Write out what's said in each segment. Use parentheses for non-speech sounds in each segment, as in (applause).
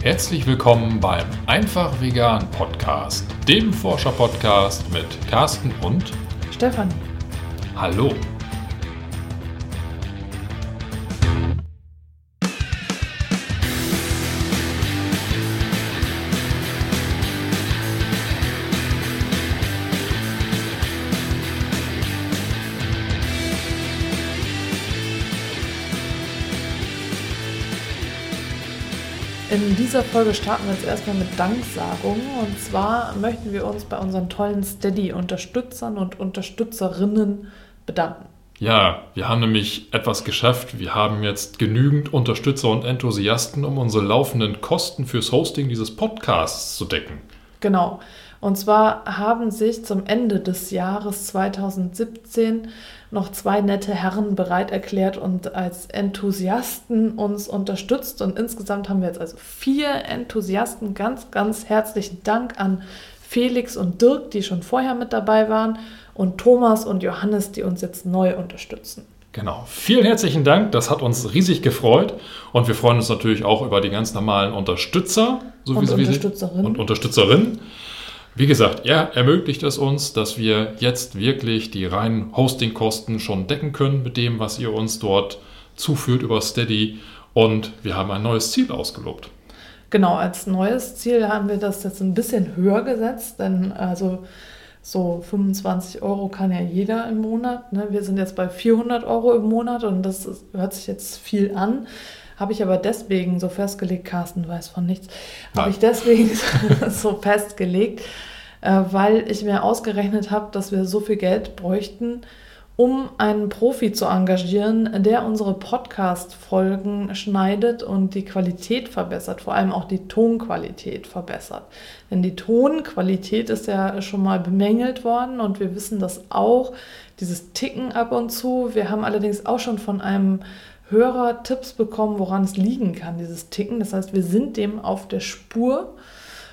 Herzlich willkommen beim Einfach Vegan Podcast, dem Forscher-Podcast mit Carsten und Stefan. Hallo. In dieser Folge starten wir jetzt erstmal mit Danksagungen. Und zwar möchten wir uns bei unseren tollen Steady-Unterstützern und Unterstützerinnen bedanken. Ja, wir haben nämlich etwas geschafft. Wir haben jetzt genügend Unterstützer und Enthusiasten, um unsere laufenden Kosten fürs Hosting dieses Podcasts zu decken. Genau. Und zwar haben sich zum Ende des Jahres 2017 noch zwei nette Herren bereit erklärt und als Enthusiasten uns unterstützt. Und insgesamt haben wir jetzt also vier Enthusiasten. Ganz, ganz herzlichen Dank an Felix und Dirk, die schon vorher mit dabei waren, und Thomas und Johannes, die uns jetzt neu unterstützen. Genau. Vielen herzlichen Dank. Das hat uns riesig gefreut. Und wir freuen uns natürlich auch über die ganz normalen Unterstützer so und, Unterstützerinnen. und Unterstützerinnen. Wie gesagt, er ermöglicht es uns, dass wir jetzt wirklich die reinen Hostingkosten schon decken können mit dem, was ihr uns dort zuführt über Steady. Und wir haben ein neues Ziel ausgelobt. Genau, als neues Ziel haben wir das jetzt ein bisschen höher gesetzt, denn also so 25 Euro kann ja jeder im Monat. Ne? Wir sind jetzt bei 400 Euro im Monat und das ist, hört sich jetzt viel an. Habe ich aber deswegen so festgelegt, Carsten weiß von nichts, habe ich deswegen (laughs) so festgelegt, äh, weil ich mir ausgerechnet habe, dass wir so viel Geld bräuchten, um einen Profi zu engagieren, der unsere Podcast-Folgen schneidet und die Qualität verbessert, vor allem auch die Tonqualität verbessert. Denn die Tonqualität ist ja schon mal bemängelt worden und wir wissen das auch, dieses Ticken ab und zu. Wir haben allerdings auch schon von einem Hörer Tipps bekommen, woran es liegen kann, dieses Ticken. Das heißt, wir sind dem auf der Spur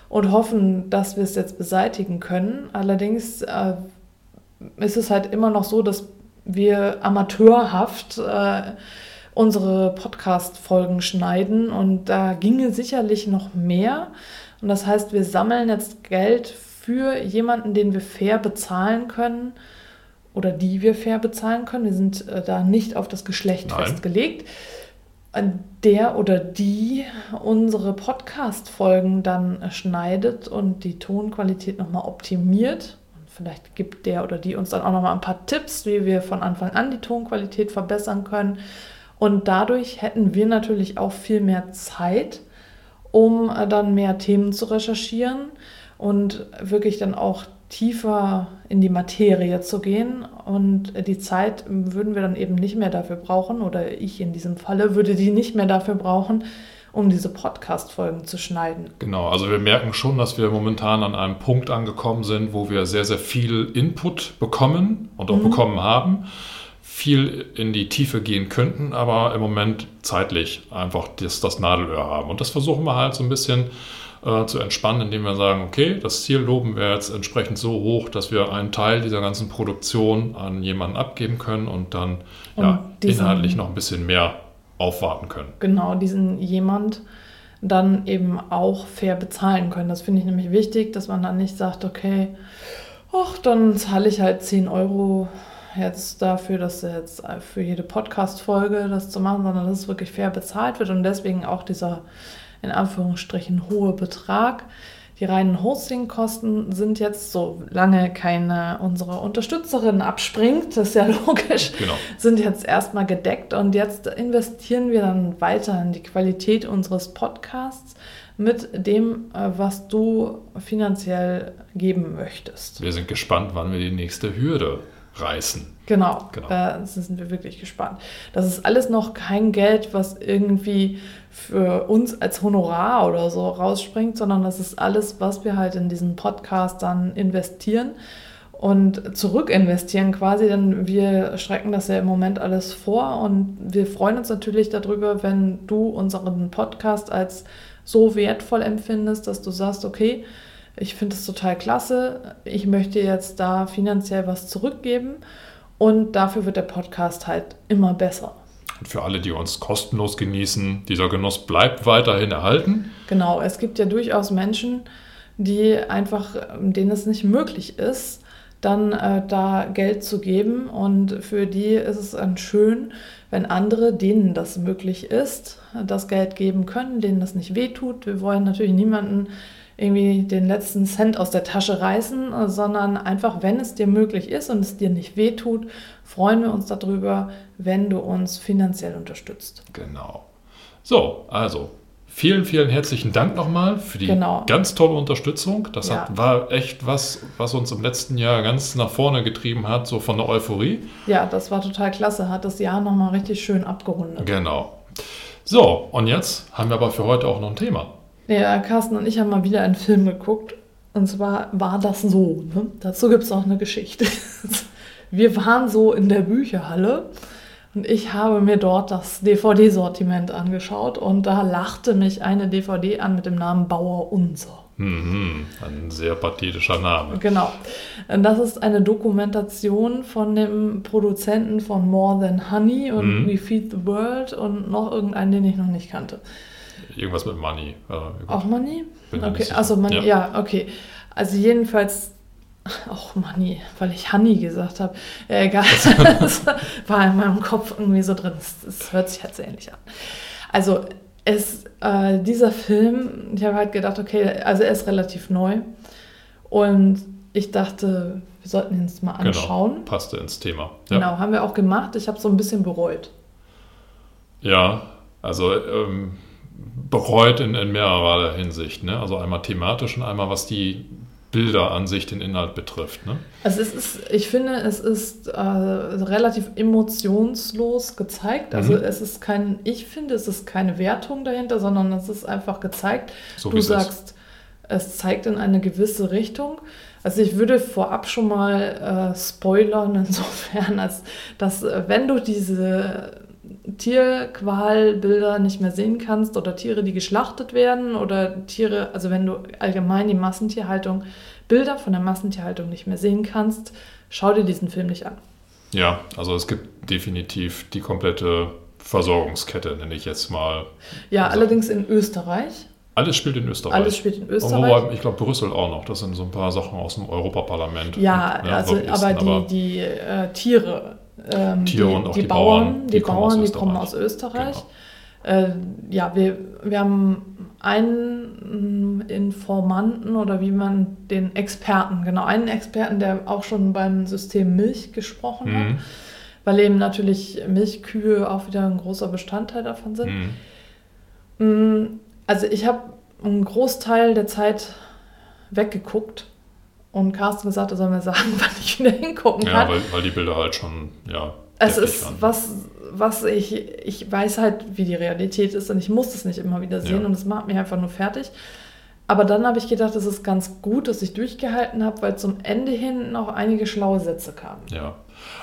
und hoffen, dass wir es jetzt beseitigen können. Allerdings äh, ist es halt immer noch so, dass wir amateurhaft äh, unsere Podcast-Folgen schneiden und da ginge sicherlich noch mehr. Und das heißt, wir sammeln jetzt Geld für jemanden, den wir fair bezahlen können oder die wir fair bezahlen können. Wir sind äh, da nicht auf das Geschlecht Nein. festgelegt. Der oder die unsere Podcast-Folgen dann schneidet und die Tonqualität nochmal optimiert. Und vielleicht gibt der oder die uns dann auch nochmal ein paar Tipps, wie wir von Anfang an die Tonqualität verbessern können. Und dadurch hätten wir natürlich auch viel mehr Zeit, um äh, dann mehr Themen zu recherchieren und wirklich dann auch tiefer in die Materie zu gehen. Und die Zeit würden wir dann eben nicht mehr dafür brauchen, oder ich in diesem Falle würde die nicht mehr dafür brauchen, um diese Podcast-Folgen zu schneiden. Genau, also wir merken schon, dass wir momentan an einem Punkt angekommen sind, wo wir sehr, sehr viel Input bekommen und auch mhm. bekommen haben, viel in die Tiefe gehen könnten, aber im Moment zeitlich einfach das, das Nadelöhr haben. Und das versuchen wir halt so ein bisschen äh, zu entspannen, indem wir sagen, okay, das Ziel loben wir jetzt entsprechend so hoch, dass wir einen Teil dieser ganzen Produktion an jemanden abgeben können und dann und ja, inhaltlich noch ein bisschen mehr aufwarten können. Genau, diesen jemand dann eben auch fair bezahlen können. Das finde ich nämlich wichtig, dass man dann nicht sagt, okay, ach, dann zahle ich halt 10 Euro jetzt dafür, dass jetzt für jede Podcast-Folge das zu machen, sondern dass es wirklich fair bezahlt wird und deswegen auch dieser in Anführungsstrichen hohe Betrag. Die reinen Hostingkosten sind jetzt, solange keine unserer Unterstützerin abspringt, das ist ja logisch, genau. sind jetzt erstmal gedeckt und jetzt investieren wir dann weiter in die Qualität unseres Podcasts mit dem, äh, was du finanziell geben möchtest. Wir sind gespannt, wann wir die nächste Hürde reißen. Genau, genau. da sind wir wirklich gespannt. Das ist alles noch kein Geld, was irgendwie für uns als Honorar oder so rausspringt, sondern das ist alles, was wir halt in diesen Podcast dann investieren und zurück investieren quasi, denn wir strecken das ja im Moment alles vor und wir freuen uns natürlich darüber, wenn du unseren Podcast als so wertvoll empfindest, dass du sagst, okay, ich finde es total klasse, ich möchte jetzt da finanziell was zurückgeben und dafür wird der Podcast halt immer besser. Und für alle, die uns kostenlos genießen, dieser Genuss bleibt weiterhin erhalten. Genau, es gibt ja durchaus Menschen, die einfach, denen es nicht möglich ist, dann äh, da Geld zu geben. Und für die ist es dann schön, wenn andere, denen das möglich ist, das Geld geben können, denen das nicht wehtut. Wir wollen natürlich niemanden irgendwie den letzten Cent aus der Tasche reißen, sondern einfach, wenn es dir möglich ist und es dir nicht wehtut, freuen wir uns darüber, wenn du uns finanziell unterstützt. Genau. So, also vielen, vielen herzlichen Dank nochmal für die Genau. ganz tolle Unterstützung. Das Ja. hat, war echt was, was uns im letzten Jahr ganz nach vorne getrieben hat, so von der Euphorie. Ja, das war total klasse, hat das Jahr nochmal richtig schön abgerundet. Genau. So, und jetzt haben wir aber für heute auch noch ein Thema. Ja, Carsten und ich haben mal wieder einen Film geguckt. Und zwar war das so. Ne? Dazu gibt es auch eine Geschichte. (laughs) Wir waren so in der Bücherhalle und ich habe mir dort das DVD-Sortiment angeschaut und da lachte mich eine DVD an mit dem Namen Bauer Unser. Mhm, ein sehr pathetischer Name. Genau. Das ist eine Dokumentation von dem Produzenten von More Than Honey und Mhm. We Feed the World und noch irgendeinen, den ich noch nicht kannte. Irgendwas mit Money. Äh, Auch Money? Bin Okay, also Money, Ja. ja. okay. Also jedenfalls auch Money, weil ich Honey gesagt habe. Ja, egal. das (laughs) war in meinem Kopf irgendwie so drin. Es, hört sich jetzt ähnlich an. Also es, äh, dieser Film, ich habe halt gedacht, okay, also er ist relativ neu. Und ich dachte, wir sollten ihn uns mal anschauen. Genau, passte ins Thema. Genau, haben wir auch gemacht. Ich habe so ein bisschen bereut. Ja, also ähm, bereut in, in mehrerer Hinsicht. Ne? Also einmal thematisch und einmal was die Bilder an sich, den Inhalt betrifft. Ne? Also es ist, ich finde, es ist äh, relativ emotionslos gezeigt. Also Mhm. es ist kein, ich finde, es ist keine Wertung dahinter, sondern es ist einfach gezeigt. So du wie es sagst, es zeigt in eine gewisse Richtung. Also ich würde vorab schon mal äh, spoilern, (laughs) insofern, als dass äh, wenn du diese Tierqualbilder nicht mehr sehen kannst oder Tiere, die geschlachtet werden oder Tiere, also wenn du allgemein die Massentierhaltung, Bilder von der Massentierhaltung nicht mehr sehen kannst, schau dir diesen Film nicht an. Ja, also es gibt definitiv die komplette Versorgungskette, nenne ich jetzt mal. Ja, Also- allerdings in Österreich. Alles spielt in Österreich. Alles spielt in Und Österreich. Wobei, ich glaube, Brüssel auch noch. Das sind so ein paar Sachen aus dem Europaparlament. Ja, Ja, also Lobbyisten, aber die, aber- die äh, Tiere, ähm, Tiere die, und auch die, die Bauern, Bauern, die, die kommen aus Bauern, die Österreich. kommen aus Österreich. Äh, ja, wir, wir haben einen Informanten oder wie man den Experten, genau, einen Experten, der auch schon beim System Milch gesprochen hat, Mhm. weil eben natürlich Milchkühe auch wieder ein großer Bestandteil davon sind. Mhm. Mm, Also ich habe einen Großteil der Zeit weggeguckt und Carsten gesagt, er soll mir sagen, (laughs) wann ich wieder hingucken Ja, kann. weil, weil die Bilder halt schon, ja. es ist waren. was, was ich, ich weiß halt, wie die Realität ist und ich muss es nicht immer wieder sehen Ja. und es macht mich einfach nur fertig. Aber dann habe ich gedacht, es ist ganz gut, dass ich durchgehalten habe, weil zum Ende hin noch einige schlaue Sätze kamen. Ja,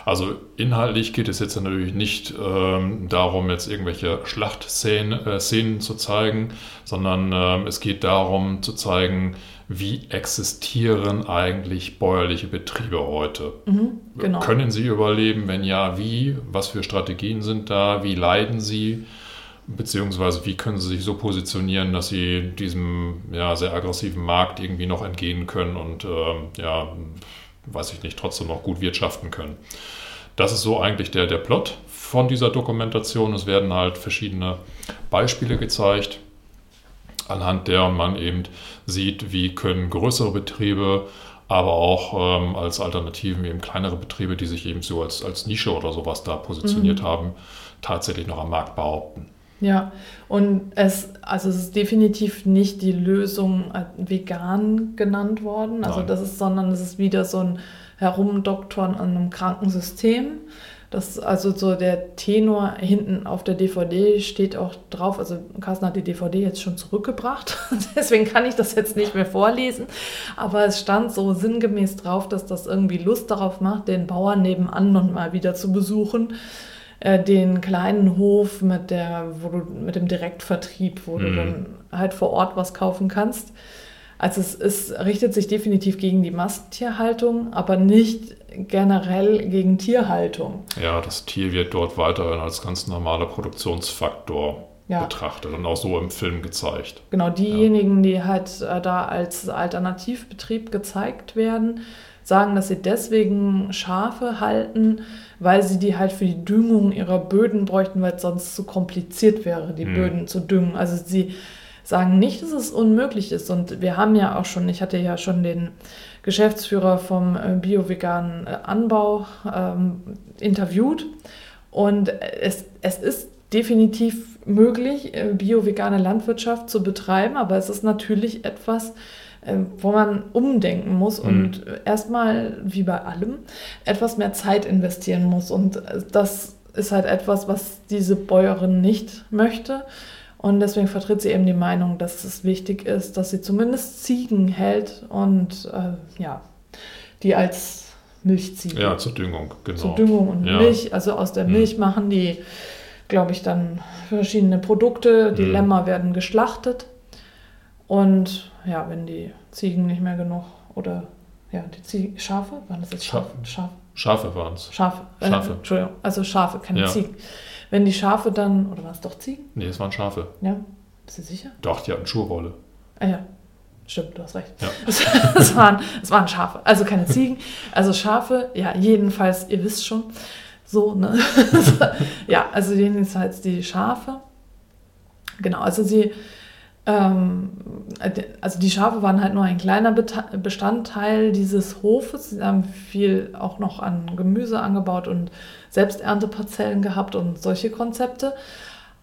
also inhaltlich geht es jetzt natürlich nicht ähm, darum, jetzt irgendwelche Schlachtszenen äh, Szenen zu zeigen, sondern ähm, es geht darum zu zeigen, wie existieren eigentlich bäuerliche Betriebe heute. Mhm, genau. Können sie überleben? Wenn ja, wie? Was für Strategien sind da? Wie leiden sie? Beziehungsweise wie können sie sich so positionieren, dass sie diesem ja, sehr aggressiven Markt irgendwie noch entgehen können und ähm, ja, weiß ich nicht, trotzdem noch gut wirtschaften können. Das ist so eigentlich der, der Plot von dieser Dokumentation. Es werden halt verschiedene Beispiele gezeigt, anhand der man eben sieht, wie können größere Betriebe, aber auch ähm, als Alternativen eben kleinere Betriebe, die sich eben so als, als Nische oder sowas da positioniert Mhm. haben, tatsächlich noch am Markt behaupten. Ja, und es, also es ist definitiv nicht die Lösung äh, vegan genannt worden, also Nein. das ist, sondern es ist wieder so ein Herumdoktoren an einem kranken System. Das also so der Tenor hinten auf der DVD steht auch drauf, also Carsten hat die DVD jetzt schon zurückgebracht, (laughs) deswegen kann ich das jetzt nicht mehr vorlesen, aber es stand so sinngemäß drauf, dass das irgendwie Lust darauf macht, den Bauern nebenan noch mal wieder zu besuchen äh, den kleinen Hof mit, der, wo du, mit dem Direktvertrieb, wo du Mhm. dann halt vor Ort was kaufen kannst. Also es, es richtet sich definitiv gegen die Massentierhaltung, aber nicht generell gegen Tierhaltung. Ja, das Tier wird dort weiterhin als ganz normaler Produktionsfaktor ja. betrachtet und auch so im Film gezeigt. Genau, diejenigen, ja. die halt äh, da als Alternativbetrieb gezeigt werden, sagen, dass sie deswegen Schafe halten, weil sie die halt für die Düngung ihrer Böden bräuchten, weil es sonst zu kompliziert wäre, die hm. Böden zu düngen. Also sie sagen nicht, dass es unmöglich ist. Und wir haben ja auch schon, ich hatte ja schon den Geschäftsführer vom äh, bio-veganen äh, Anbau ähm, interviewt. Und es, es ist definitiv möglich, äh, bio-vegane Landwirtschaft zu betreiben, aber es ist natürlich etwas, wo man umdenken muss und mhm. erstmal, wie bei allem, etwas mehr Zeit investieren muss. Und das ist halt etwas, was diese Bäuerin nicht möchte. Und deswegen vertritt sie eben die Meinung, dass es wichtig ist, dass sie zumindest Ziegen hält und äh, ja, die als Milchziege. Ja, zur Düngung, genau. Zur Düngung und ja. Milch. Also aus der hm. Milch hm. machen die, glaube ich, dann verschiedene Produkte. Die hm. Lämmer werden geschlachtet. Und ja, wenn die Ziegen nicht mehr genug oder ja, die Ziegen, Schafe, waren das jetzt Schafe? Schafe, Schafe waren es. Schafe. Schafe. Äh, Entschuldigung, also Schafe, keine ja. Ziegen. Wenn die Schafe dann, oder war es doch Ziegen? Nee, es waren Schafe. Ja. Bist du sicher? Doch, die hatten Schuhwolle. Ah ja. Stimmt, du hast recht. Ja. (laughs) Es, waren, es waren Schafe, also keine Ziegen. Also Schafe, ja, jedenfalls, ihr wisst schon, so, ne? (laughs) ja, also jedenfalls die Schafe. Genau, also sie, also die Schafe waren halt nur ein kleiner Bestandteil dieses Hofes. Sie haben viel auch noch an Gemüse angebaut und Selbsternteparzellen gehabt und solche Konzepte,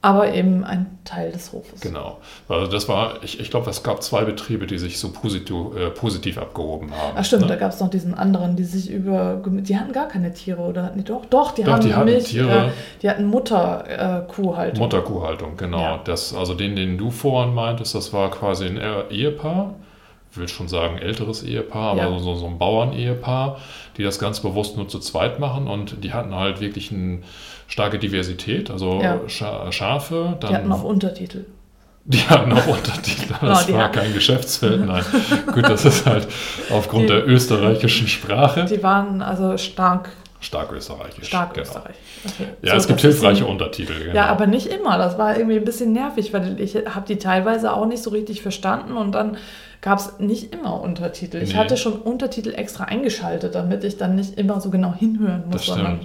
aber eben ein Teil des Hofes. Genau. Also das war, ich, ich glaube, es gab zwei Betriebe, die sich so positiv, äh, positiv abgehoben haben. Ach stimmt, ne? da gab es noch diesen anderen, die sich über, die hatten gar keine Tiere oder hatten die doch? Doch, die doch, haben die hatten Milch, Tiere. Äh, die hatten Mutterkuhhaltung. Äh, Mutterkuhhaltung, genau. Ja. Das, also den, den du vorhin meintest, das war quasi ein Ehepaar will schon sagen, älteres Ehepaar, aber ja. so, so ein Bauern-Ehepaar, die das ganz bewusst nur zu zweit machen und die hatten halt wirklich eine starke Diversität, also ja. Schafe. Dann, die hatten auch Untertitel. (laughs) Die hatten auch Untertitel, das genau, war kein Geschäftsfeld, nein. (laughs) Gut, das ist halt aufgrund die, der österreichischen Sprache. Die waren also stark Stark österreichisch. Stark genau. österreichisch. Okay. Ja, so, es gibt hilfreiche Untertitel. Genau. Ja, aber nicht immer. Das war irgendwie ein bisschen nervig, weil ich habe die teilweise auch nicht so richtig verstanden und dann gab es nicht immer Untertitel. Ich nee. hatte schon Untertitel extra eingeschaltet, damit ich dann nicht immer so genau hinhören muss. Das stimmt. Sondern,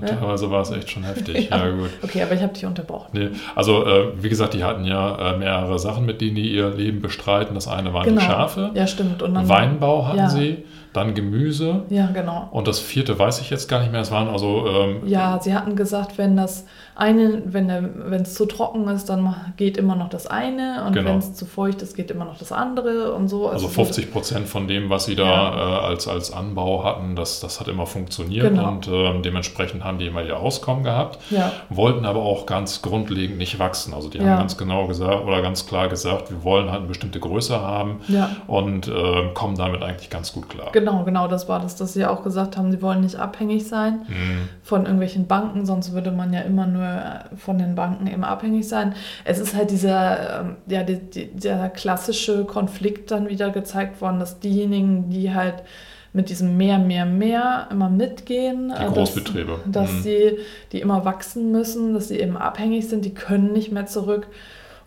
ne? Teilweise war es echt schon heftig. (laughs) ja. ja. gut. Okay, aber ich habe dich unterbrochen. Nee. Also, äh, wie gesagt, die hatten ja äh, mehrere Sachen, mit denen die ihr Leben bestreiten. Das eine waren genau. die Schafe. Ja, stimmt. Und dann, Weinbau hatten ja. sie dann Gemüse. Ja, genau. Und das vierte weiß ich jetzt gar nicht mehr. Es waren also. Ähm, ja, sie hatten gesagt, wenn das eine, wenn es zu trocken ist, dann geht immer noch das eine und genau. wenn es zu feucht ist, geht immer noch das andere und so. Also, also 50 Prozent von dem, was sie da ja. äh, als, als Anbau hatten, das, das hat immer funktioniert genau. und äh, dementsprechend haben die immer ihr Auskommen gehabt, ja. wollten aber auch ganz grundlegend nicht wachsen. Also die haben ja. ganz genau gesagt oder ganz klar gesagt, wir wollen halt eine bestimmte Größe haben und äh, kommen damit eigentlich ganz gut klar. Genau, genau, das war das, dass sie auch gesagt haben, sie wollen nicht abhängig sein mhm. von irgendwelchen Banken, sonst würde man ja immer nur äh, von den Banken eben abhängig sein. Es ist halt dieser, ähm, ja, die, die, der klassische Konflikt dann wieder gezeigt worden, dass diejenigen, die halt mit diesem mehr, mehr, mehr immer mitgehen. Die Großbetriebe. Dass, dass mhm. sie, die immer wachsen müssen, dass sie eben abhängig sind, die können nicht mehr zurück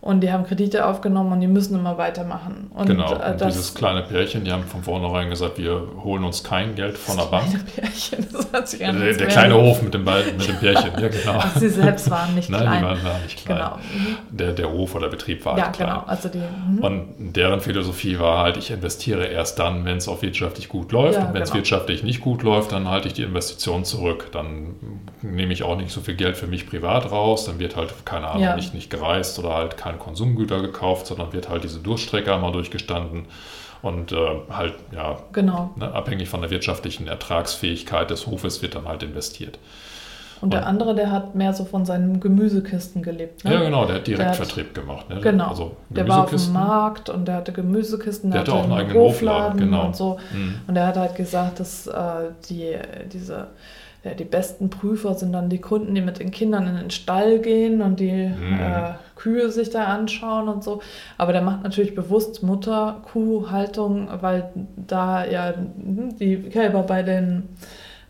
und die haben Kredite aufgenommen und die müssen immer weitermachen. Und genau, äh, und dieses kleine Pärchen, die haben von vornherein gesagt, wir holen uns kein Geld von der Bank. Pärchen, das hat sich der, der kleine Hof mit dem, mit dem Pärchen, ja genau. Sie selbst waren nicht klein. (laughs) Nein, die waren nicht klein. Genau. Mhm. Der, der Hof oder Betrieb war ja, halt klein. Genau. Also die, mhm. und deren Philosophie war halt, ich investiere erst dann, wenn es auch wirtschaftlich gut läuft. Ja, und wenn es genau. wirtschaftlich nicht gut läuft, dann halte ich die Investition zurück. Dann nehme ich auch nicht so viel Geld für mich privat raus. Dann wird halt, keine Ahnung, ja. nicht, nicht gereist oder halt kein Konsumgüter gekauft, sondern wird halt diese Durchstrecke einmal durchgestanden und äh, halt, ja, genau. ne, abhängig von der wirtschaftlichen Ertragsfähigkeit des Hofes wird dann halt investiert. Und der andere, der hat mehr so von seinen Gemüsekisten gelebt. Ne? Ja, genau, der hat Direktvertrieb gemacht. Ne? Genau. Also der war auf dem Markt und der hatte Gemüsekisten. Der, der hatte auch einen eigenen Hofladen, genau. und so. Mhm. Und er hat halt gesagt, dass äh, die, diese ja, die besten Prüfer sind dann die Kunden, die mit den Kindern in den Stall gehen und die mhm. äh, Kühe sich da anschauen und so. Aber der macht natürlich bewusst Mutter-Kuh-Haltung, weil da ja die Kälber bei den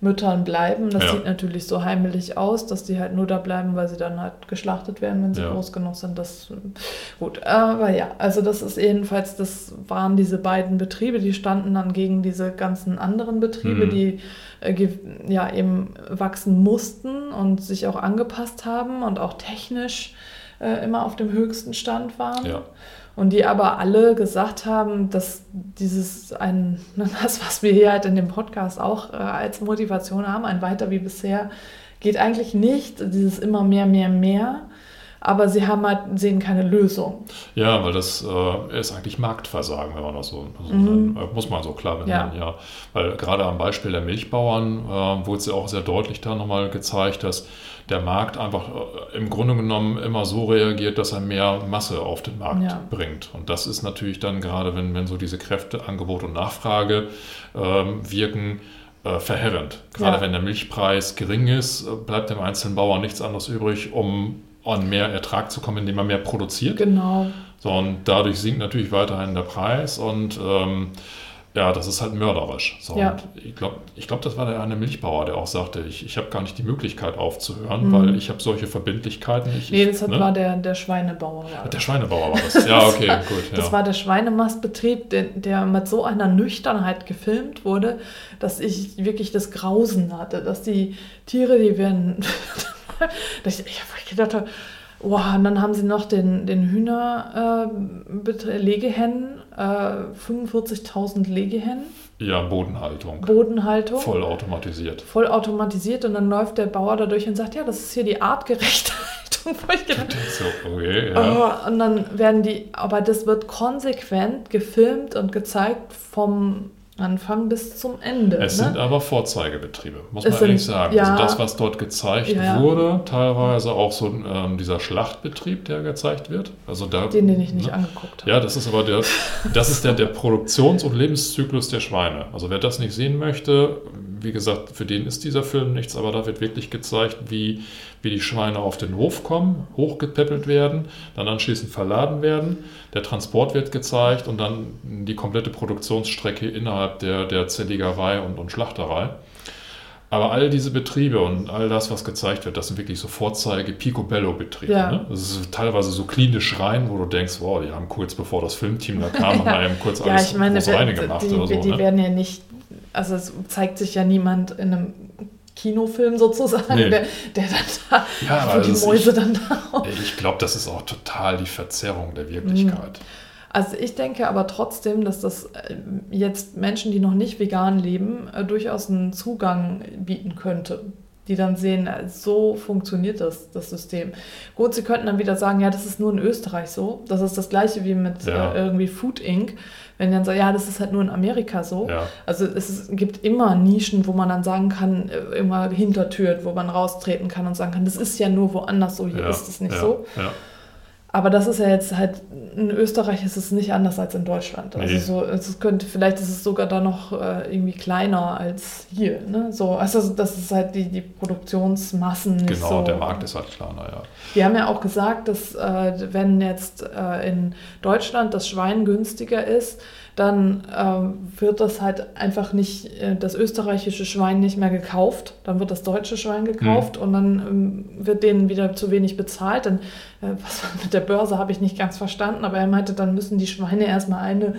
Müttern bleiben. Das Ja. sieht natürlich so heimelig aus, dass die halt nur da bleiben, weil sie dann halt geschlachtet werden, wenn sie Ja. groß genug sind. Das gut, aber ja, also das ist jedenfalls, das waren diese beiden Betriebe, die standen dann gegen diese ganzen anderen Betriebe, Mhm. die äh, ja eben wachsen mussten und sich auch angepasst haben und auch technisch äh, immer auf dem höchsten Stand waren. Ja. Und die aber alle gesagt haben, dass dieses ein, (laughs) das, was wir hier halt in dem Podcast auch äh, als Motivation haben, ein weiter wie bisher, geht eigentlich nicht. Dieses immer mehr, mehr, mehr. Aber sie haben halt, sehen keine Lösung. Ja, weil das äh, ist eigentlich Marktversagen, wenn man das so, so Mhm. äh, muss man so klar Ja. benennen, ja. Weil gerade am Beispiel der Milchbauern äh, wurde es ja auch sehr deutlich da nochmal gezeigt, dass der Markt einfach äh, im Grunde genommen immer so reagiert, dass er mehr Masse auf den Markt Ja. bringt. Und das ist natürlich dann gerade, wenn, wenn so diese Kräfte, Angebot und Nachfrage ähm, wirken, äh, verheerend. Gerade Ja. wenn der Milchpreis gering ist, äh, bleibt dem einzelnen Bauern nichts anderes übrig, um an mehr Ertrag zu kommen, indem er mehr produziert. Genau. So, und dadurch sinkt natürlich weiterhin der Preis und ähm, ja, das ist halt mörderisch. So, Ja. und ich glaube, ich glaub, das war der eine Milchbauer, der auch sagte, ich, ich habe gar nicht die Möglichkeit aufzuhören, Mhm. weil ich habe solche Verbindlichkeiten. Ich, Nee, das hat, ne? war der, der Schweinebauer. War das. Der Schweinebauer war das. Ja, (laughs) okay, gut. Ja. Das war der Schweinemastbetrieb, der, der mit so einer Nüchternheit gefilmt wurde, dass ich wirklich das Grausen hatte, dass die Tiere, die werden. (laughs) dass ich, ich hab gedacht, wow, und dann haben sie noch den, den Hühner äh, Legehennen, äh, 45.000 Legehennen, ja, Bodenhaltung. Bodenhaltung. Voll automatisiert. voll automatisiert und dann läuft der Bauer da durch und sagt, ja, das ist hier die artgerechte Haltung. (laughs) Wo ich gedacht So, okay, ja. Oh, und dann werden die, aber das wird konsequent gefilmt und gezeigt vom Anfang bis zum Ende. Es ne? sind aber Vorzeigebetriebe, muss Es man ehrlich sind- sagen. ja. also das, was dort gezeigt ja. wurde, teilweise auch so ähm, dieser Schlachtbetrieb, der gezeigt wird. Also da, den, den ich nicht ne? angeguckt habe. Ja, das ist aber der, das ist der, der Produktions- und Lebenszyklus der Schweine. Also wer das nicht sehen möchte, wie gesagt, für den ist dieser Film nichts, aber da wird wirklich gezeigt, wie, wie die Schweine auf den Hof kommen, hochgepäppelt werden, dann anschließend verladen werden, der Transport wird gezeigt und dann die komplette Produktionsstrecke innerhalb der, der Zerlegerei und, und Schlachterei. Aber all diese Betriebe und all das, was gezeigt wird, das sind wirklich so Vorzeige Picobello-Betriebe. Ja. Ne? Das ist teilweise so klinisch rein, wo du denkst, wow, die haben kurz bevor das Filmteam da kam, (laughs) mal eben kurz Ja, alles ich meine, reine gemacht die, oder so. die ne? werden ja nicht, also es zeigt sich ja niemand in einem Kinofilm sozusagen, Nee. der, der dann da, Ja, wo aber die Mäuse dann da Ich glaube, das ist auch total die Verzerrung der Wirklichkeit. Also ich denke aber trotzdem, dass das äh, jetzt Menschen, die noch nicht vegan leben, äh, durchaus einen Zugang bieten könnte. Die dann sehen, äh, so funktioniert das, das System. Gut, sie könnten dann wieder sagen, ja, das ist nur in Österreich so. Das ist das gleiche wie mit Ja. äh, irgendwie Food Inc. Wenn dann sagen, ja, das ist halt nur in Amerika so. Ja. Also es ist, gibt immer Nischen, wo man dann sagen kann, äh, immer Hintertüren, wo man raustreten kann und sagen kann, das ist ja nur woanders so, hier ja, ist es nicht so. Ja. Aber das ist ja jetzt halt, in Österreich ist es nicht anders als in Deutschland. Also Nee. so, es könnte, vielleicht ist es sogar da noch äh, irgendwie kleiner als hier. Ne? So, also das ist halt die, die Produktionsmassen nicht Genau, so. der Markt ist halt kleiner, ja. Wir haben ja auch gesagt, dass äh, wenn jetzt äh, in Deutschland das Schwein günstiger ist, dann ähm, wird das halt einfach nicht, äh, das österreichische Schwein nicht mehr gekauft, dann wird das deutsche Schwein gekauft und dann ähm, wird denen wieder zu wenig bezahlt. Dann, was war (laughs) mit der Börse habe ich nicht ganz verstanden, aber er meinte, dann müssen die Schweine erstmal eine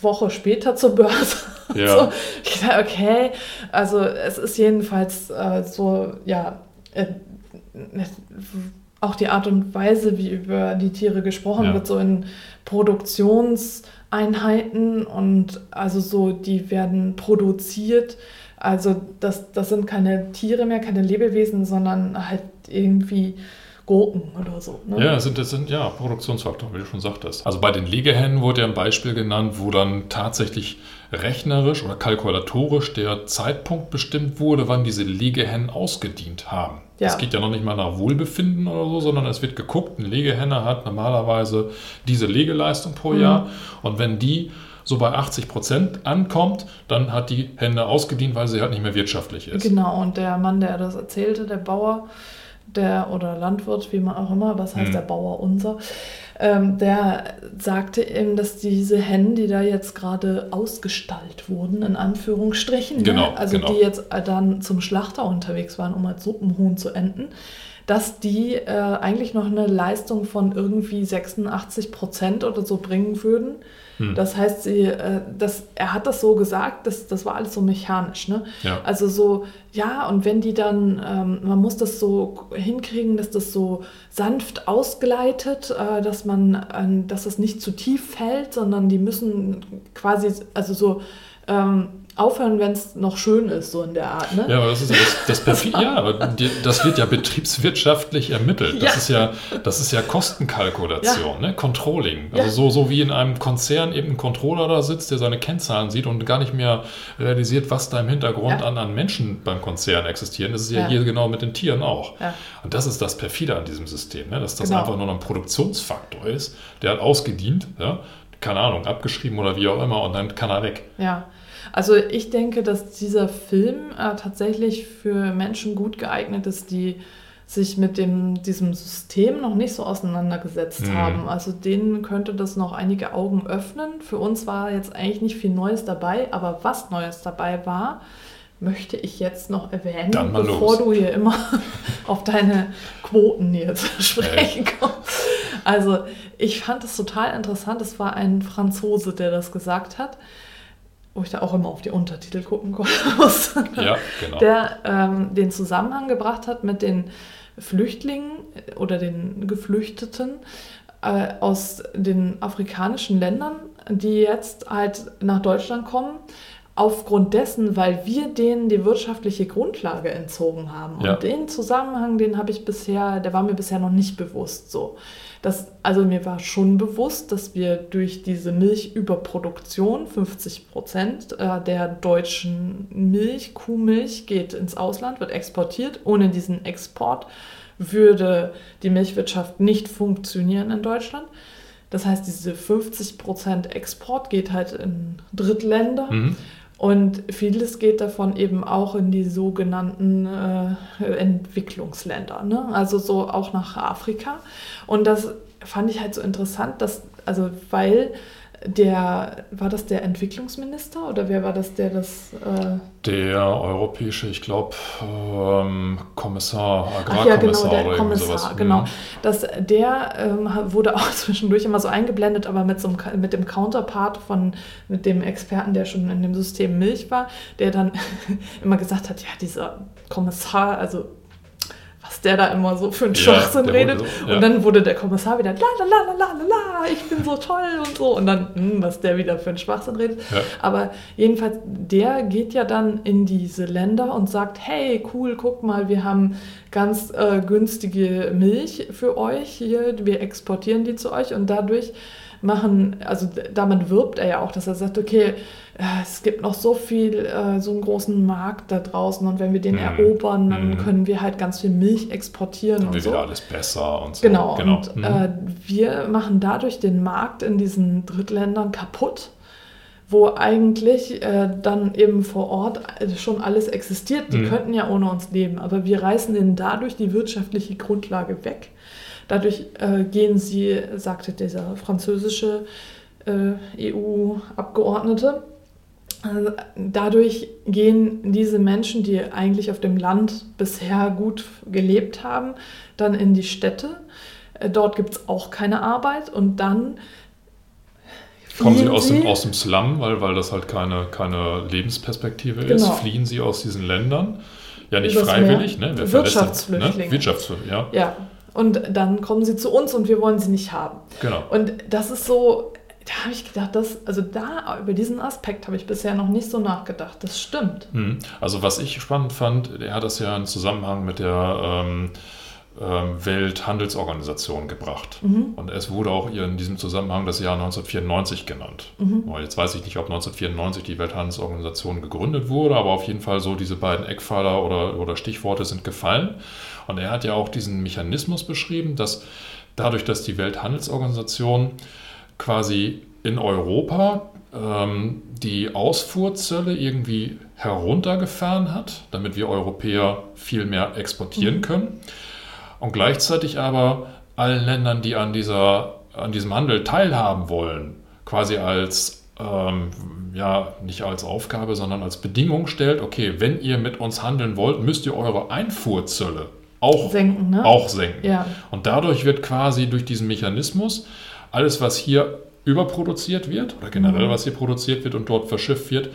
Woche später zur Börse. (laughs) Ja. so. Ich dachte, okay, also es ist jedenfalls äh, so, ja, äh, auch die Art und Weise, wie über die Tiere gesprochen Ja. wird, so in Produktionseinheiten und also so, die werden produziert. Also das, das sind keine Tiere mehr, keine Lebewesen, sondern halt irgendwie Gurken oder so. Ne? Ja, das sind, das sind ja Produktionsfaktoren, wie du schon sagtest. Also bei den Legehennen wurde ja ein Beispiel genannt, wo dann tatsächlich rechnerisch oder kalkulatorisch der Zeitpunkt bestimmt wurde, wann diese Legehennen ausgedient haben. Ja. Das geht ja noch nicht mal nach Wohlbefinden oder so, sondern es wird geguckt, eine Legehenne hat normalerweise diese Legeleistung pro Mhm. Jahr und wenn die so bei 80 Prozent ankommt, dann hat die Henne ausgedient, weil sie halt nicht mehr wirtschaftlich ist. Genau, und der Mann, der das erzählte, der Bauer, der oder Landwirt, wie man auch immer, was heißt Mhm. der Bauer unser, ähm, der sagte eben, dass diese Hennen, die da jetzt gerade ausgestallt wurden, in Anführungsstrichen, Genau, ne? also genau. die jetzt dann zum Schlachter unterwegs waren, um als Suppenhuhn zu enden, dass die äh, eigentlich noch eine Leistung von irgendwie 86 Prozent oder so bringen würden. Hm. Das heißt, sie, äh, das, er hat das so gesagt, das, das war alles so mechanisch. Ne? Ja. Also so, ja, und wenn die dann, ähm, man muss das so hinkriegen, dass das so sanft ausgleitet, äh, dass man, äh, dass das nicht zu tief fällt, sondern die müssen quasi, also so ähm, aufhören, wenn es noch schön ist, so in der Art. Ne? Ja, aber das ist ja das, das Perfi- (laughs) ja, aber das wird ja betriebswirtschaftlich ermittelt. Das Ja. ist ja, das ist ja Kostenkalkulation, ne? Controlling. Also Ja. so, so wie in einem Konzern eben ein Controller da sitzt, der seine Kennzahlen sieht und gar nicht mehr realisiert, was da im Hintergrund Ja. an, an Menschen beim Konzern existieren. Das ist ja, Ja. hier genau mit den Tieren auch. Ja. Und das ist das Perfide an diesem System, ne? dass das Genau. einfach nur noch ein Produktionsfaktor ist, der hat ausgedient, ja? keine Ahnung, abgeschrieben oder wie auch immer und dann kann er weg. Ja, also ich denke, dass dieser Film äh, tatsächlich für Menschen gut geeignet ist, die sich mit dem, diesem System noch nicht so auseinandergesetzt Mhm. haben. Also denen könnte das noch einige Augen öffnen. Für uns war jetzt eigentlich nicht viel Neues dabei, aber was Neues dabei war, möchte ich jetzt noch erwähnen, bevor los. du hier immer (laughs) auf deine Quoten hier zu sprechen kommst. Also ich fand es total interessant. Es war ein Franzose, der das gesagt hat, wo ich da auch immer auf die Untertitel gucken (laughs) muss. Ja, genau. Der ähm, den Zusammenhang gebracht hat mit den Flüchtlingen oder den Geflüchteten äh, aus den afrikanischen Ländern, die jetzt halt nach Deutschland kommen, aufgrund dessen, weil wir denen die wirtschaftliche Grundlage entzogen haben. Ja. Und den Zusammenhang, den habe ich bisher, der war mir bisher noch nicht bewusst so. Das, also mir war schon bewusst, dass wir durch diese Milchüberproduktion, 50 Prozent äh, der deutschen Milch, Kuhmilch geht ins Ausland, wird exportiert. Ohne diesen Export würde die Milchwirtschaft nicht funktionieren in Deutschland. Das heißt, diese 50 Prozent Export geht halt in Drittländer. Mhm. Und vieles geht davon eben auch in die sogenannten äh, Entwicklungsländer, ne? also so auch nach Afrika. Und das fand ich halt so interessant, dass, also weil der, war das der Entwicklungsminister oder wer war das, der das, äh, Der europäische, ich glaube, ähm, Kommissar, ach ja, genau, Agrarkommissar der oder Kommissar, sowas. genau, Mhm. dass der ähm, wurde auch (laughs) zwischendurch immer so eingeblendet, aber mit, so einem, mit dem Counterpart von, mit dem Experten, der schon in dem System Milch war, der dann (laughs) immer gesagt hat, ja, dieser Kommissar, also was der da immer so für einen Ja, Schwachsinn der redet. so, ja. Und dann wurde der Kommissar wieder, la la la la la la la, ich bin so toll und so. Und dann, hm, was der wieder für einen Schwachsinn redet. Ja. Aber jedenfalls, der geht ja dann in diese Länder und sagt, hey, cool, guck mal, wir haben ganz äh, günstige Milch für euch hier, wir exportieren die zu euch und dadurch machen, also damit wirbt er ja auch, dass er sagt, okay, äh, es gibt noch so viel, äh, so einen großen Markt da draußen und wenn wir den Mhm. erobern, dann Mhm. können wir halt ganz viel Milch exportieren Dann und wird so. wieder alles besser und so. Genau, genau. und Mhm. äh, wir machen dadurch den Markt in diesen Drittländern kaputt, wo eigentlich äh, dann eben vor Ort äh, schon alles existiert. Die Mhm. könnten ja ohne uns leben, aber wir reißen ihnen dadurch die wirtschaftliche Grundlage weg. Dadurch äh, gehen sie, sagte dieser französische äh, EU-Abgeordnete, also dadurch gehen diese Menschen, die eigentlich auf dem Land bisher gut gelebt haben, dann in die Städte. Äh, Dort gibt es auch keine Arbeit und dann Kommen sie aus dem, aus dem Slum, weil, weil das halt keine, keine Lebensperspektive ist, Genau. fliehen sie aus diesen Ländern. Ja, nicht Übers freiwillig, Meer. ne? Wer denn- Wirtschaftsflüchtlinge. Ne? Wirtschaftsflüchtlinge, ja, Ja, und dann kommen sie zu uns und wir wollen sie nicht haben. genau. Und das ist so, da habe ich gedacht, das, also da über diesen Aspekt habe ich bisher noch nicht so nachgedacht. Das stimmt. Mhm. Also was ich spannend fand, er hat das ja in Zusammenhang mit der ähm, Welthandelsorganisation gebracht. Mhm. Und es wurde auch in diesem Zusammenhang das Jahr 1994 genannt. Mhm. Jetzt weiß ich nicht, ob 1994 die Welthandelsorganisation gegründet wurde, aber auf jeden Fall so diese beiden Eckpfeiler oder, oder Stichworte sind gefallen. Und er hat ja auch diesen Mechanismus beschrieben, dass dadurch, dass die Welthandelsorganisation quasi in Europa ähm, die Ausfuhrzölle irgendwie heruntergefahren hat, damit wir Europäer viel mehr exportieren Mhm. können, und gleichzeitig aber allen Ländern, die an, dieser, an diesem Handel teilhaben wollen, quasi als, ähm, ja, nicht als Aufgabe, sondern als Bedingung stellt, okay, wenn ihr mit uns handeln wollt, müsst ihr eure Einfuhrzölle auch senken. Ne? Auch senken. Ja. Und dadurch wird quasi durch diesen Mechanismus alles, was hier überproduziert wird oder generell mhm. was hier produziert wird und dort verschifft wird,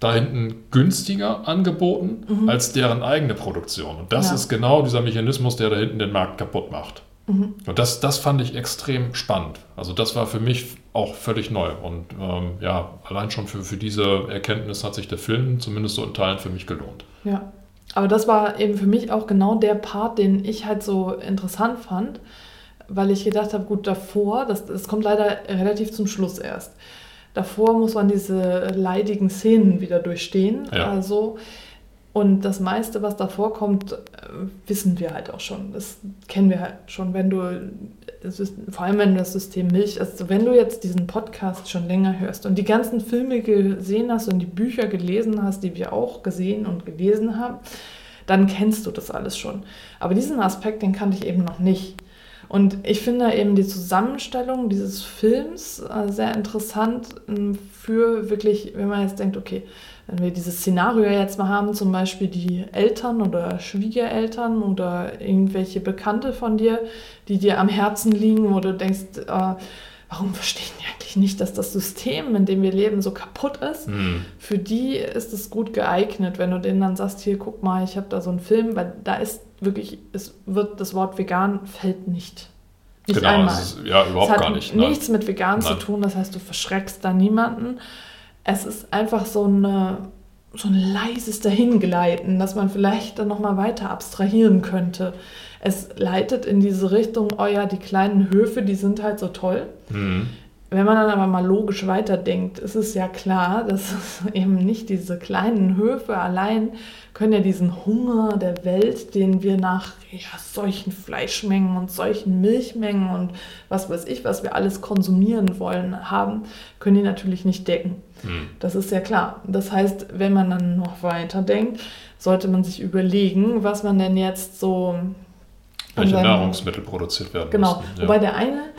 da hinten günstiger angeboten mhm. als deren eigene Produktion. Und das ja. ist genau dieser Mechanismus, der da hinten den Markt kaputt macht. Mhm. Und das, das fand ich extrem spannend. Also das war für mich auch völlig neu. Und ähm, ja, allein schon für, für diese Erkenntnis hat sich der Film zumindest so in Teilen für mich gelohnt. Ja, aber das war eben für mich auch genau der Part, den ich halt so interessant fand, weil ich gedacht habe, gut, davor, das, das kommt leider relativ zum Schluss erst. Davor muss man diese leidigen Szenen wieder durchstehen. Ja. Also, und das meiste, was davor kommt, äh, wissen wir halt auch schon. Das kennen wir halt schon, wenn du, ist, vor allem wenn du das System Milch, also wenn du jetzt diesen Podcast schon länger hörst und die ganzen Filme gesehen hast und die Bücher gelesen hast, die wir auch gesehen und gelesen haben, dann kennst du das alles schon. Aber diesen Aspekt, den kannte ich eben noch nicht. Und ich finde eben die Zusammenstellung dieses Films äh, sehr interessant ähm, für wirklich, wenn man jetzt denkt, okay, wenn wir dieses Szenario jetzt mal haben, zum Beispiel die Eltern oder Schwiegereltern oder irgendwelche Bekannte von dir, die dir am Herzen liegen, wo du denkst, äh, warum verstehen die eigentlich nicht, dass das System, in dem wir leben, so kaputt ist? Mhm. Für die ist es gut geeignet, wenn du denen dann sagst, hier, guck mal, ich habe da so einen Film, weil da ist wirklich, es wird das Wort vegan fällt nicht. Nicht genau, einmal. Ist, ja, überhaupt gar nicht. Nein. nichts mit vegan Nein. zu tun, das heißt, du verschreckst da niemanden. Es ist einfach so, eine, so ein leises Dahingleiten, dass man vielleicht dann nochmal weiter abstrahieren könnte. Es leitet in diese Richtung, oh ja, die kleinen Höfe, die sind halt so toll. Mhm. Wenn man dann aber mal logisch weiterdenkt, ist es ja klar, (laughs) dass eben nicht diese kleinen Höfe allein können ja diesen Hunger der Welt, den wir nach ja, solchen Fleischmengen und solchen Milchmengen und was weiß ich, was wir alles konsumieren wollen, haben, können die natürlich nicht decken. Hm. Das ist ja klar. Das heißt, wenn man dann noch weiter denkt, sollte man sich überlegen, was man denn jetzt so. Welche Nahrungsmittel produziert werden. Genau. Ja. Wobei der eine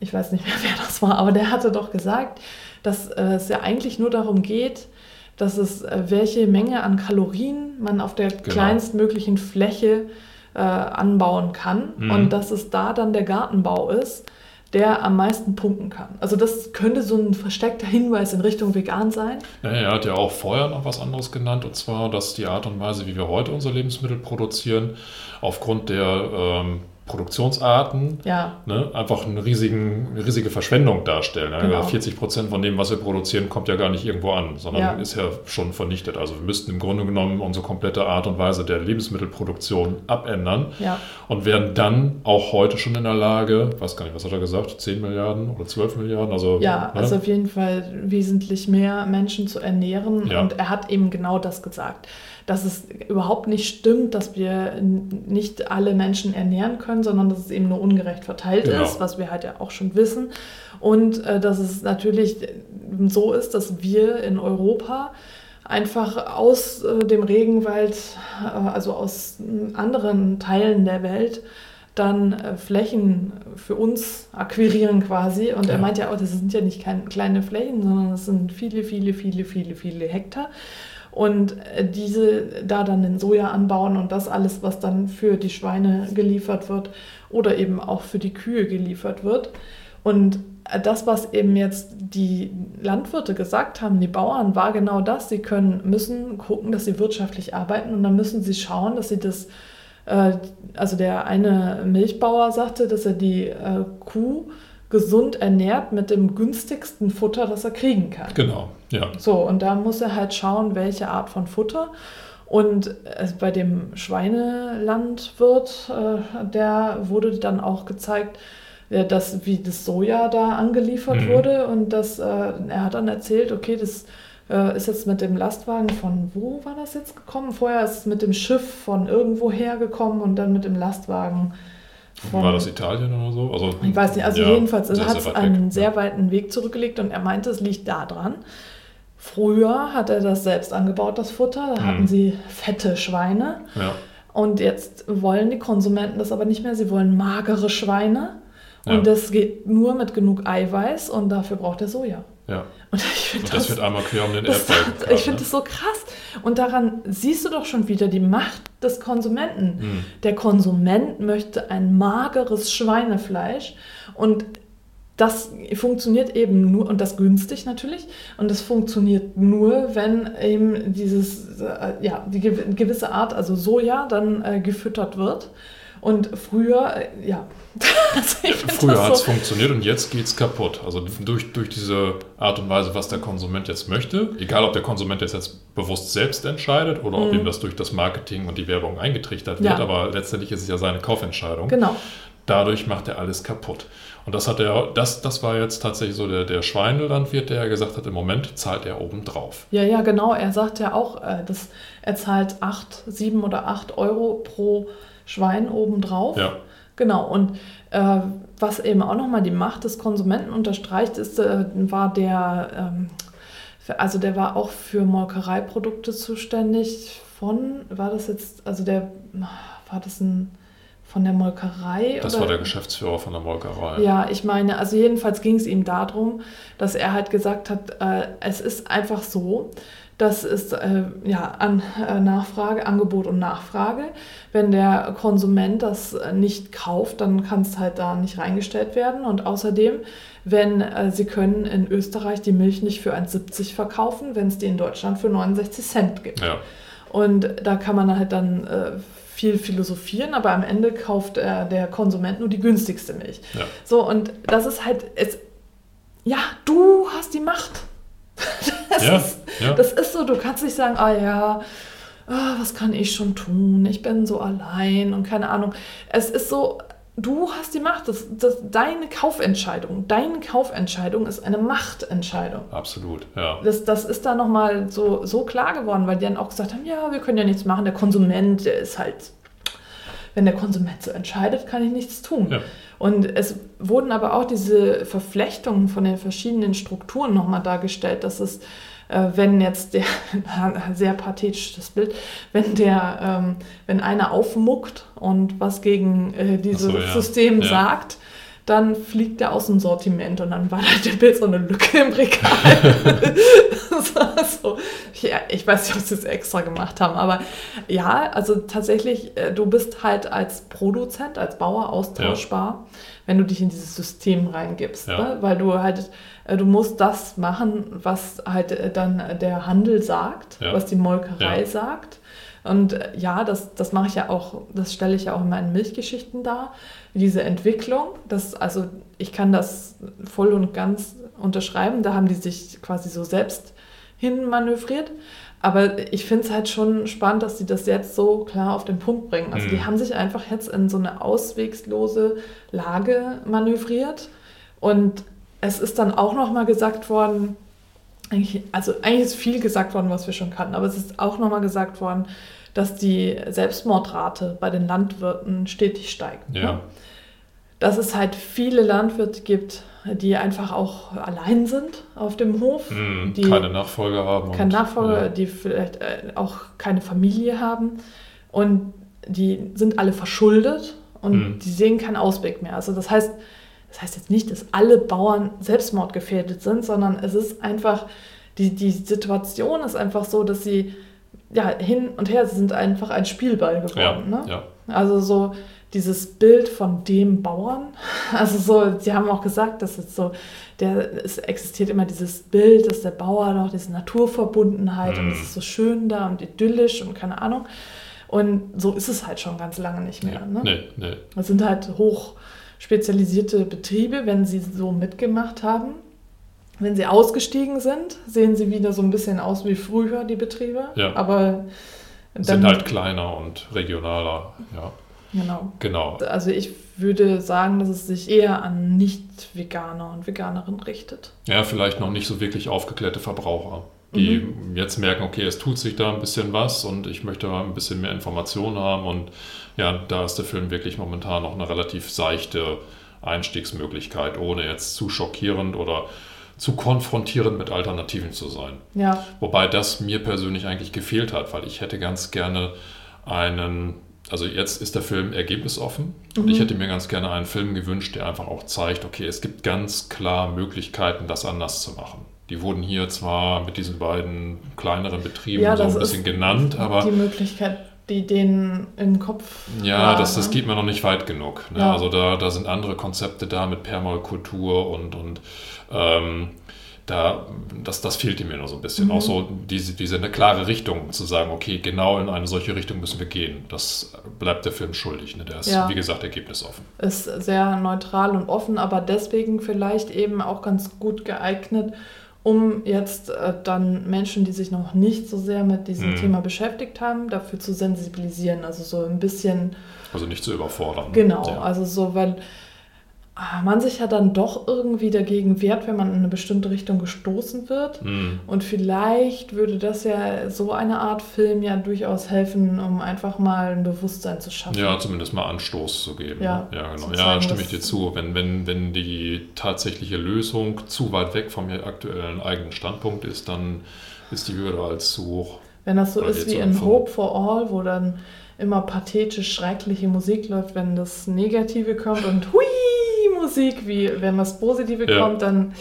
ich weiß nicht mehr, (laughs) wer das war, aber der hatte doch gesagt, dass äh, es ja eigentlich nur darum geht, dass es äh, welche Menge an Kalorien man auf der genau. kleinstmöglichen Fläche äh, anbauen kann mhm. und dass es da dann der Gartenbau ist, der am meisten punkten kann. Also das könnte so ein versteckter Hinweis in Richtung vegan sein. Ja, er hat ja auch vorher noch was anderes genannt, und zwar, dass die Art und Weise, wie wir heute unsere Lebensmittel produzieren, aufgrund der ähm, Produktionsarten ja. ne, einfach eine, riesigen, eine riesige Verschwendung darstellen. Ne? Genau. 40 Prozent von dem, was wir produzieren, kommt ja gar nicht irgendwo an, sondern ja. ist ja schon vernichtet. Also wir müssten im Grunde genommen unsere komplette Art und Weise der Lebensmittelproduktion abändern ja. und wären dann auch heute schon in der Lage, weiß gar nicht, was hat er gesagt, 10 Milliarden oder 12 Milliarden? Also, ja, ne? also auf jeden Fall wesentlich mehr Menschen zu ernähren. Und er hat eben genau das gesagt dass es überhaupt nicht stimmt, dass wir nicht alle Menschen ernähren können, sondern dass es eben nur ungerecht verteilt genau. ist, was wir halt ja auch schon wissen. Und äh, dass es natürlich so ist, dass wir in Europa einfach aus äh, dem Regenwald, äh, also aus anderen Teilen der Welt, dann äh, Flächen für uns akquirieren quasi. Und ja. er meint ja auch, das sind ja nicht kleine Flächen, sondern es sind viele, viele, viele, viele, viele Hektar und äh, diese da dann den Soja anbauen und das alles, was dann für die Schweine geliefert wird oder eben auch für die Kühe geliefert wird. Und äh, das, was eben jetzt die Landwirte gesagt haben, die Bauern, war genau das. Sie können, müssen gucken, dass sie wirtschaftlich arbeiten und dann müssen sie schauen, dass sie das, äh, also der eine Milchbauer sagte, dass er die Kuh gesund ernährt mit dem günstigsten Futter, das er kriegen kann. Genau, ja. So, und da muss er halt schauen, welche Art von Futter. Und äh, bei dem Schweinelandwirt, äh, der wurde dann auch gezeigt, äh, dass, wie das Soja da angeliefert mhm. wurde. Und das, er hat dann erzählt, okay, das ist jetzt mit dem Lastwagen von wo war das jetzt gekommen? Vorher ist es mit dem Schiff von irgendwo hergekommen und dann mit dem Lastwagen War das Italien oder so? Also, ich weiß nicht, also ja, jedenfalls hat es einen weg. sehr weiten Weg zurückgelegt und er meinte, es liegt daran. Früher hat er das selbst angebaut, das Futter. Da hatten sie fette Schweine. Ja. Und jetzt wollen die Konsumenten das aber nicht mehr. Sie wollen magere Schweine. Und Ja. das geht nur mit genug Eiweiß und dafür braucht er Soja. Ja. Und ich Und das, wird einmal quer um den das, Erdball (laughs) ich gekarrt, finde ne? das so krass. Und daran siehst du doch schon wieder die Macht des Konsumenten. Hm. Der Konsument möchte ein mageres Schweinefleisch und das funktioniert eben nur, und das günstig natürlich, und das funktioniert nur, wenn eben dieses, äh, ja, die gew- gewisse Art, also Soja, dann äh, gefüttert wird. Und früher, äh, ja. (laughs) Find Früher hat es so- funktioniert und jetzt geht es kaputt. Also durch, durch diese Art und Weise, was der Konsument jetzt möchte, egal ob der Konsument jetzt, jetzt bewusst selbst entscheidet oder ob ihm das durch das Marketing und die Werbung eingetrichtert wird, Mhm. Ja. aber letztendlich ist es ja seine Kaufentscheidung. Genau. Dadurch macht er alles kaputt. Und das hat er, das, das war jetzt tatsächlich so der, der Schweinelandwirt, der gesagt hat, im Moment zahlt er obendrauf. Ja, ja, genau. Er sagt ja auch, äh, dass er zahlt 8, 7 oder 8 Euro pro Schwein obendrauf. Ja. Genau. Und äh, was eben auch nochmal die Macht des Konsumenten unterstreicht, ist, äh, war der, ähm, für, also der war auch für Molkereiprodukte zuständig von, war das jetzt, also der, war das ein, von der Molkerei? Das oder? war der Geschäftsführer von der Molkerei. Ja, ich meine, also jedenfalls ging es ihm darum, dass er halt gesagt hat, äh, es ist einfach so, dass es äh, ja, an äh, Nachfrage, Angebot und Nachfrage, wenn der Konsument das äh, nicht kauft, dann kann es halt da nicht reingestellt werden. Und außerdem, wenn äh, sie können in Österreich die Milch nicht für 1,70 verkaufen, wenn es die in Deutschland für 69 Cent gibt. Ja. Und da kann man halt dann äh, viel philosophieren, aber am Ende kauft äh, der Konsument nur die günstigste Milch. Ja. So, und das ist halt, es, ja, du hast die Macht. (laughs) Das, Ja, ist, ja. das ist so, du kannst nicht sagen, ah ja, ah, was kann ich schon tun? Ich bin so allein und keine Ahnung. Es ist so, du hast die Macht. Das, das, deine Kaufentscheidung, deine Kaufentscheidung ist eine Machtentscheidung. Absolut, ja. Das, das ist da nochmal so, so klar geworden, weil die dann auch gesagt haben, ja, wir können ja nichts machen, der Konsument, der ist halt, wenn der Konsument so entscheidet, kann ich nichts tun. Ja. Und es wurden aber auch diese Verflechtungen von den verschiedenen Strukturen nochmal dargestellt, dass es, äh, wenn jetzt der, (laughs) sehr pathetisch das Bild, wenn der, ähm, wenn einer aufmuckt und was gegen äh, dieses so, ja. System Ja. sagt, dann fliegt er aus dem Sortiment und dann war da der Bild so eine Lücke im Regal. (laughs) (laughs) so, ja, ich weiß nicht, ob sie es extra gemacht haben, aber ja, also tatsächlich, äh, du bist halt als Produzent, als Bauer austauschbar, wenn du dich in dieses System reingibst, Ja. ne? weil du halt, äh, du musst das machen, was halt äh, dann der Handel sagt, Ja. was die Molkerei Ja. sagt. Und äh, ja, das, das mache ich ja auch, das stelle ich ja auch in meinen Milchgeschichten dar. Diese Entwicklung, das, also ich kann das voll und ganz unterschreiben. Da haben die sich quasi so selbst hin manövriert. Aber ich finde es halt schon spannend, dass sie das jetzt so klar auf den Punkt bringen. Also die Mhm. haben sich einfach jetzt in so eine auswegslose Lage manövriert. Und es ist dann auch nochmal gesagt worden, eigentlich, also eigentlich ist viel gesagt worden, was wir schon kannten, aber es ist auch nochmal gesagt worden, dass die Selbstmordrate bei den Landwirten stetig steigt. Ja. Ne? Dass es halt viele Landwirte gibt, die einfach auch allein sind auf dem Hof, Hm, die keine Nachfolger haben. keinen und- Nachfolger, Ja. die vielleicht äh, auch keine Familie haben und die sind alle verschuldet und Mhm. die sehen keinen Ausweg mehr. Also das heißt, das heißt jetzt nicht, dass alle Bauern selbstmordgefährdet sind, sondern es ist einfach, die, die Situation ist einfach so, dass sie ja, hin und her sie sind einfach ein Spielball geworden. Ja, ne? ja. Also so dieses Bild von dem Bauern, (laughs) also so, sie haben auch gesagt, dass es so, der, es existiert immer dieses Bild, dass der Bauer doch diese Naturverbundenheit und Mhm. es ist so schön da und idyllisch und keine Ahnung. Und so ist es halt schon ganz lange nicht mehr. Ja. Ne? Nee, nee. Das sind halt hoch spezialisierte Betriebe, wenn sie so mitgemacht haben. Wenn sie ausgestiegen sind, sehen sie wieder so ein bisschen aus wie früher, die Betriebe. Ja. Aber Sind halt kleiner und regionaler. Ja, Genau. genau. Also ich würde sagen, dass es sich eher an Nicht-Veganer und Veganerinnen richtet. Ja, vielleicht noch nicht so wirklich aufgeklärte Verbraucher, die jetzt merken, okay, es tut sich da ein bisschen was und ich möchte ein bisschen mehr Informationen haben. Und ja, da ist der Film wirklich momentan noch eine relativ seichte Einstiegsmöglichkeit, ohne jetzt zu schockierend oder zu konfrontierend mit Alternativen zu sein. Ja, Wobei das mir persönlich eigentlich gefehlt hat, weil ich hätte ganz gerne einen also jetzt ist der Film ergebnisoffen und ich hätte mir ganz gerne einen Film gewünscht, der einfach auch zeigt, okay, es gibt ganz klar Möglichkeiten, das anders zu machen. Die wurden hier zwar mit diesen beiden kleineren Betrieben Ja, so ein bisschen genannt, aber die Möglichkeit, die denen im Kopf. ja, war, das, das ne? geht mir noch nicht weit genug. Ne? Ja. Also da, da sind andere Konzepte da mit Permakultur und, und ähm, da, das, das fehlte mir noch so ein bisschen. Mhm. Auch so diese, diese eine klare Richtung zu sagen, okay, genau in eine solche Richtung müssen wir gehen. Das bleibt der Film schuldig. Ne? Der ist, Ja. wie gesagt, ergebnisoffen. ist sehr neutral und offen, aber deswegen vielleicht eben auch ganz gut geeignet, um jetzt äh, dann Menschen, die sich noch nicht so sehr mit diesem Mhm. Thema beschäftigt haben, dafür zu sensibilisieren. Also so ein bisschen, Also nicht zu überfordern. genau, Ja. also so, weil man sich ja dann doch irgendwie dagegen wehrt, wenn man in eine bestimmte Richtung gestoßen wird. Mhm. Und vielleicht würde das ja so eine Art Film ja durchaus helfen, um einfach mal ein Bewusstsein zu schaffen. Ja, zumindest mal Anstoß zu geben. Ja, ja genau. Ja, stimme ich dir zu. Wenn, wenn, wenn die tatsächliche Lösung zu weit weg vom aktuellen eigenen Standpunkt ist, dann ist die Hürde als zu hoch. Wenn das so ist wie in. Hope for All, wo dann immer pathetisch schreckliche Musik läuft, wenn das Negative kommt und hui Musik, wie wenn was Positive Ja. kommt, dann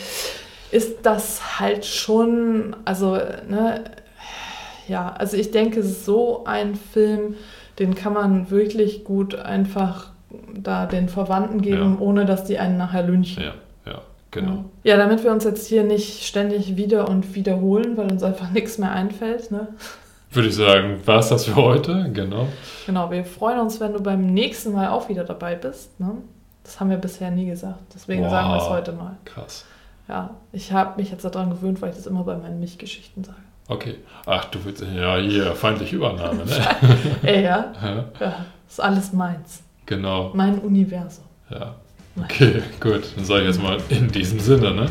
ist das halt schon, also ne, ja, also ich denke, so ein Film, den kann man wirklich gut einfach da den Verwandten geben, Ja. ohne dass die einen nachher lynchen. Ja, ja, genau. Ja, damit wir uns jetzt hier nicht ständig wieder und wiederholen, weil uns einfach (laughs) nichts mehr einfällt. Ne? Würde ich sagen, war es das für heute? Genau. Genau, wir freuen uns, wenn du beim nächsten Mal auch wieder dabei bist. Ne? Das haben wir bisher nie gesagt, deswegen Wow. sagen wir es heute mal. Krass. Ja, ich habe mich jetzt daran gewöhnt, weil ich das immer bei meinen Milchgeschichten sage. Okay. Ach, du willst ja hier feindliche Übernahme, ne? Ey, (laughs) ja, ja, ja, ist alles meins. genau. Mein Universum. Ja. Okay, gut. Dann sage ich jetzt mal in diesem Sinne, ne?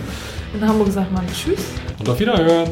In Hamburg sagt man Tschüss. Und auf Wiederhören.